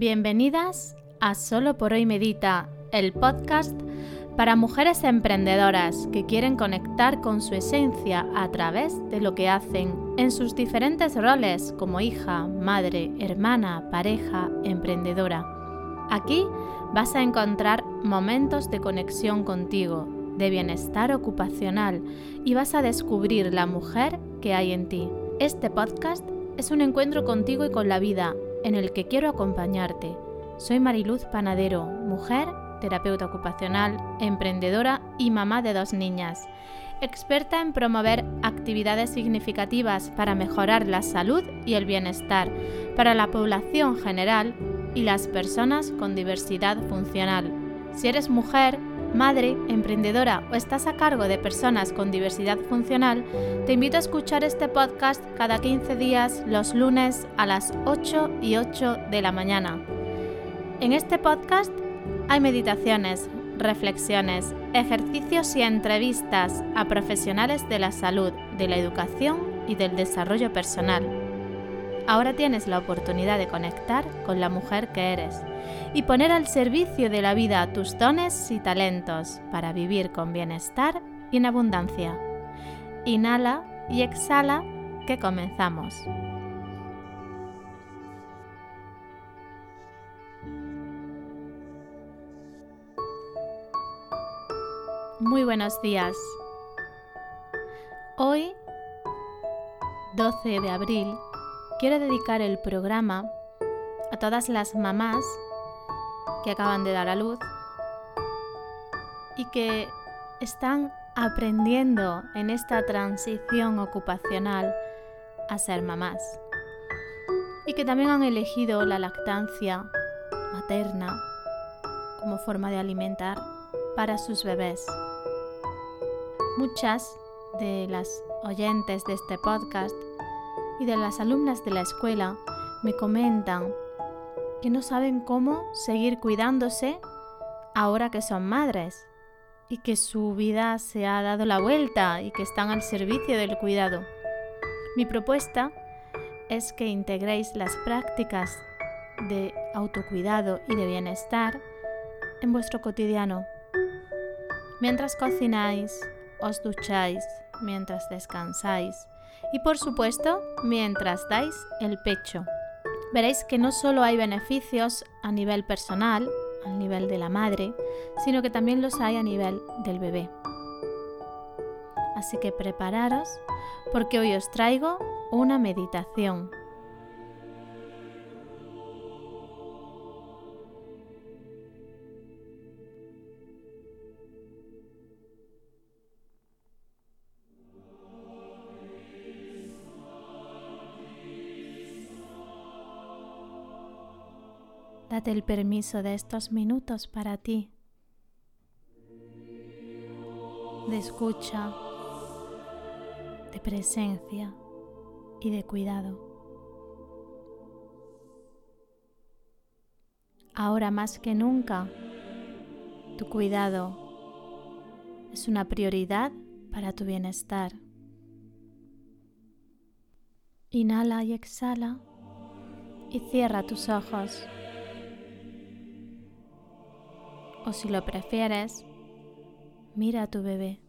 Bienvenidas a Solo por hoy Medita, el podcast para mujeres emprendedoras que quieren conectar con su esencia a través de lo que hacen en sus diferentes roles como hija, madre, hermana, pareja, emprendedora. Aquí vas a encontrar momentos de conexión contigo, de bienestar ocupacional y vas a descubrir la mujer que hay en ti. Este podcast es un encuentro contigo y con la vida en el que quiero acompañarte. Soy Mariluz Panadero, mujer, terapeuta ocupacional, emprendedora y mamá de dos niñas, experta en promover actividades significativas para mejorar la salud y el bienestar para la población general y las personas con diversidad funcional. Si eres mujer, madre, emprendedora o estás a cargo de personas con diversidad funcional, te invito a escuchar este podcast cada 15 días los lunes a las 8 y 8 de la mañana. En este podcast hay meditaciones, reflexiones, ejercicios y entrevistas a profesionales de la salud, de la educación y del desarrollo personal. Ahora tienes la oportunidad de conectar con la mujer que eres y poner al servicio de la vida tus dones y talentos para vivir con bienestar y en abundancia. Inhala y exhala que comenzamos. Muy buenos días. Hoy, 12 de abril, quiero dedicar el programa a todas las mamás que acaban de dar a luz y que están aprendiendo en esta transición ocupacional a ser mamás y que también han elegido la lactancia materna como forma de alimentar para sus bebés. Muchas de las oyentes de este podcast y de las alumnas de la escuela me comentan que no saben cómo seguir cuidándose ahora que son madres y que su vida se ha dado la vuelta y que están al servicio del cuidado. Mi propuesta es que integréis las prácticas de autocuidado y de bienestar en vuestro cotidiano. Mientras cocináis, os ducháis, mientras descansáis y por supuesto mientras dais el pecho veréis que no solo hay beneficios a nivel personal, a nivel de la madre, sino que también los hay a nivel del bebé. Así que prepararos porque hoy os traigo una meditación Date el permiso de estos minutos para ti, de escucha, de presencia y de cuidado. Ahora más que nunca, tu cuidado es una prioridad para tu bienestar. Inhala y exhala y cierra tus ojos. O si lo prefieres, mira a tu bebé.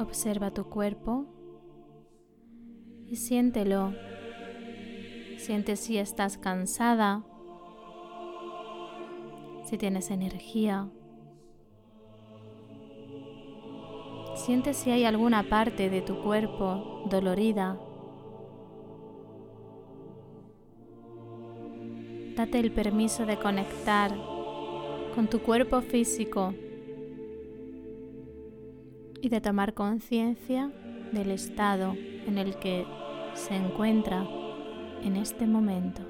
Observa tu cuerpo y siéntelo. Siente si estás cansada, si tienes energía. Siente si hay alguna parte de tu cuerpo dolorida Date el permiso de conectar con tu cuerpo físico y de tomar conciencia del estado en el que se encuentra en este momento.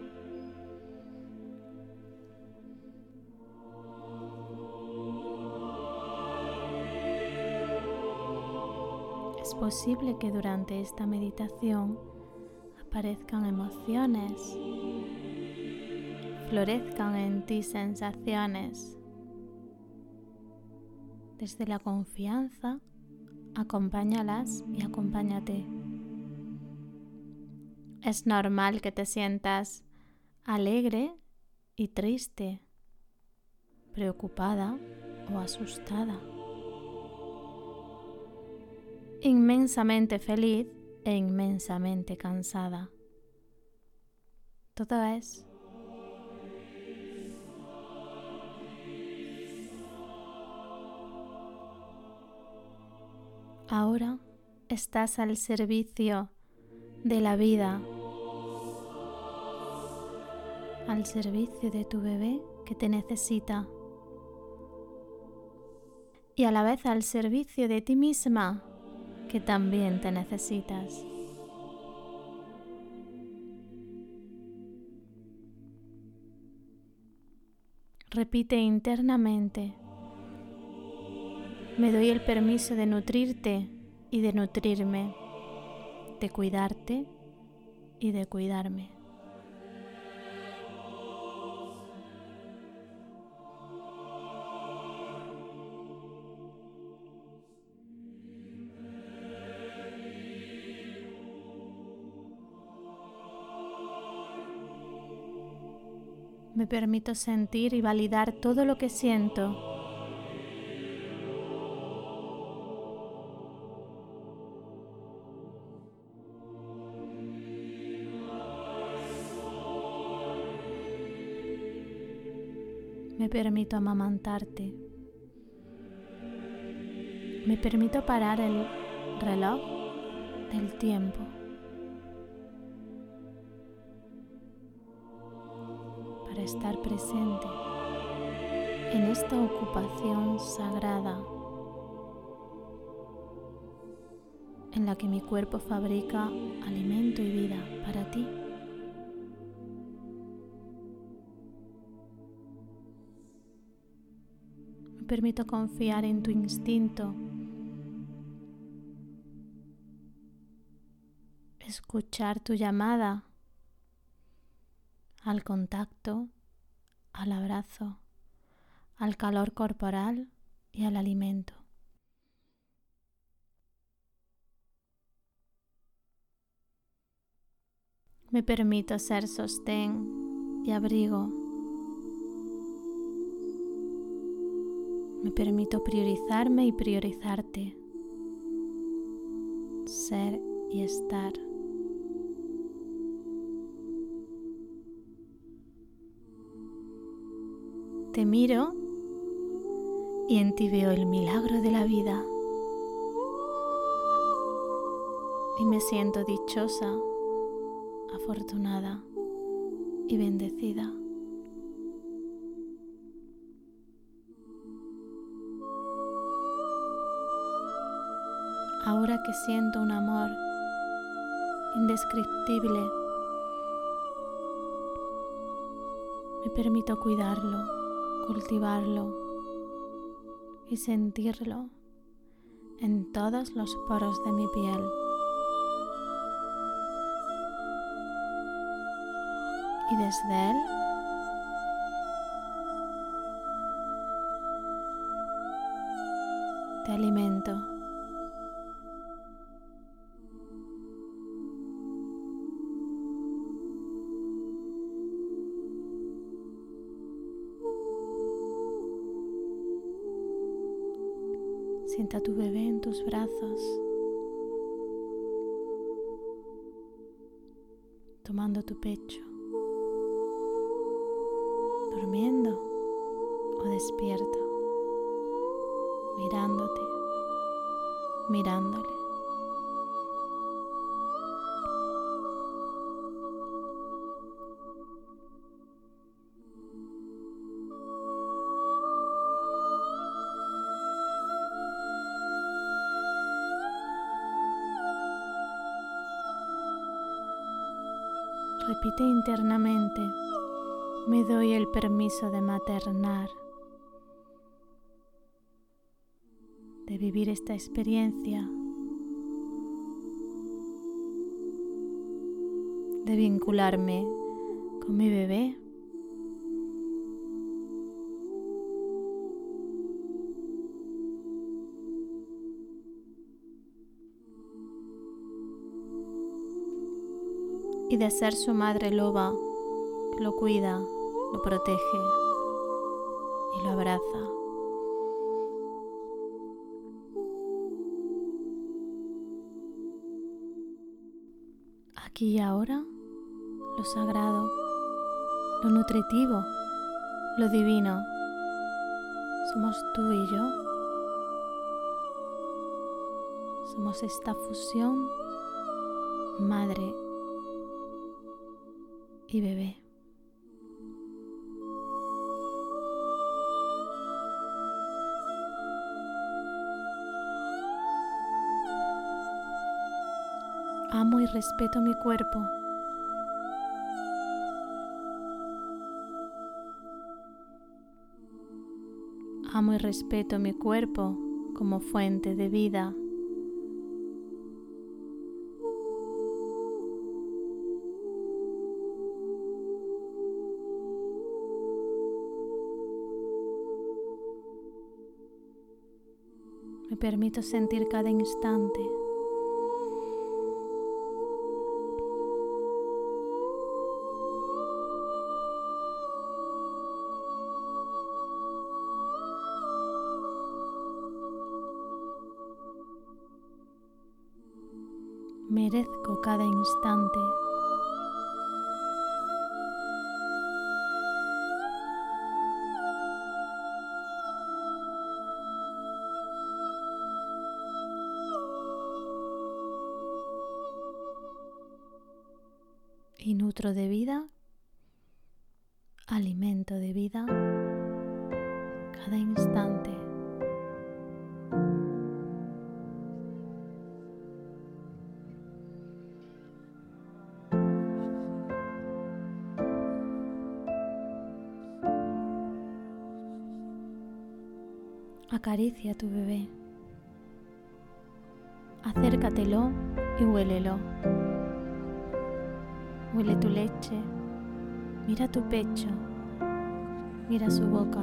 Es posible que durante esta meditación aparezcan emociones florezcan en ti sensaciones. Desde la confianza, acompáñalas y acompáñate. Es normal que te sientas alegre y triste, preocupada o asustada, inmensamente feliz e inmensamente cansada. Todo es Ahora estás al servicio de la vida, al servicio de tu bebé que te necesita. Y a la vez al servicio de ti misma que también te necesitas. Repite internamente me doy el permiso de nutrirte y de nutrirme, de cuidarte y de cuidarme. Me permito sentir y validar todo lo que siento Me permito amamantarte. Me permito parar el reloj del tiempo. Para estar presente en esta ocupación sagrada en la que mi cuerpo fabrica alimento permito confiar en tu instinto. Escuchar tu llamada al contacto, al abrazo, al calor corporal y al alimento. Me permito ser sostén y abrigo Me permito priorizarme y priorizarte. Ser y estar. Te miro y en ti veo el milagro de la vida. Y me siento dichosa, afortunada y bendecida. Ahora que siento un amor indescriptible, me permito cuidarlo, cultivarlo y sentirlo en todos los poros de mi piel. Y desde él te alimento. A tu bebé en tus brazos, tomando tu pecho, durmiendo o despierto, mirándote, mirándole. Repite internamente, me doy el permiso de maternar, de vivir esta experiencia, de vincularme con mi bebé y de ser su madre loba que lo cuida, lo protege y lo abraza. Aquí y ahora, lo sagrado, lo nutritivo, lo divino, somos tú y yo. Somos esta fusión madre y bebé. Amo y respeto mi cuerpo. Amo y respeto mi cuerpo como fuente de vida. Permito sentir cada instante. Merezco cada instante. Nutro de vida, alimento de vida cada instante. Acaricia a tu bebé. Acércatelo y huélelo. Huele tu leche, mira tu pecho, mira su boca.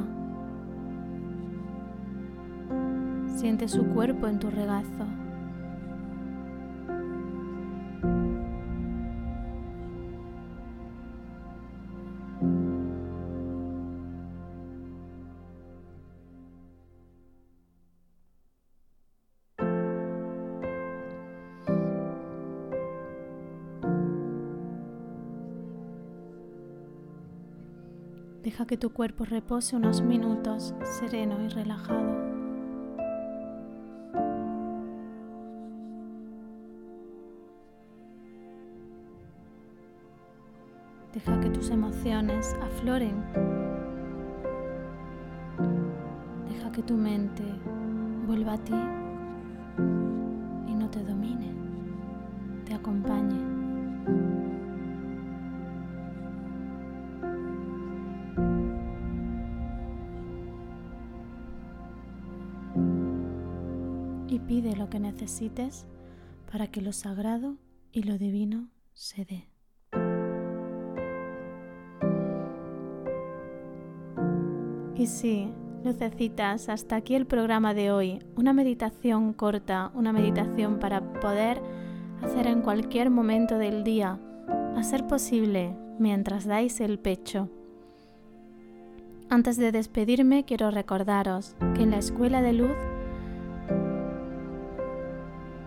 Siente su cuerpo en tu regazo. Deja que tu cuerpo repose unos minutos sereno y relajado. Deja que tus emociones afloren. Deja que tu mente vuelva a ti y no te domine, te acompañe. Pide lo que necesites para que lo sagrado y lo divino se dé. Y sí, lucecitas, hasta aquí el programa de hoy. Una meditación corta, una meditación para poder hacer en cualquier momento del día, a ser posible mientras dais el pecho. Antes de despedirme, quiero recordaros que en la Escuela de Luz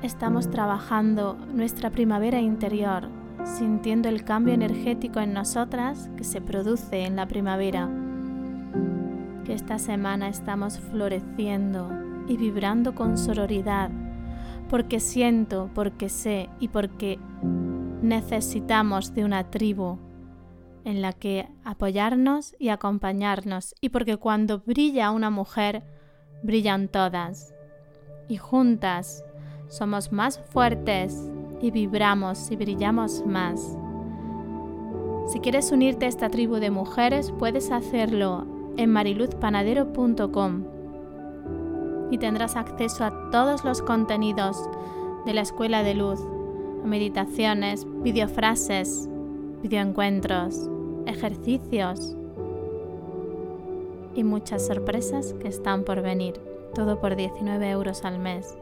estamos trabajando nuestra primavera interior, sintiendo el cambio energético en nosotras que se produce en la primavera. Que esta semana estamos floreciendo y vibrando con sororidad, porque siento, porque sé y porque necesitamos de una tribu en la que apoyarnos y acompañarnos, y porque cuando brilla una mujer, brillan todas, y juntas somos más fuertes y vibramos y brillamos más. Si quieres unirte a esta tribu de mujeres, puedes hacerlo en mariluzpanadero.com y tendrás acceso a todos los contenidos de la Escuela de Luz, meditaciones, videofrases, videoencuentros, ejercicios y muchas sorpresas que están por venir, todo por 19 euros al mes.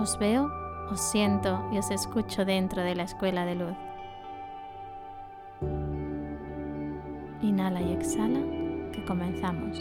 Os veo, os siento y os escucho dentro de la escuela de luz. Inhala y exhala, que comenzamos.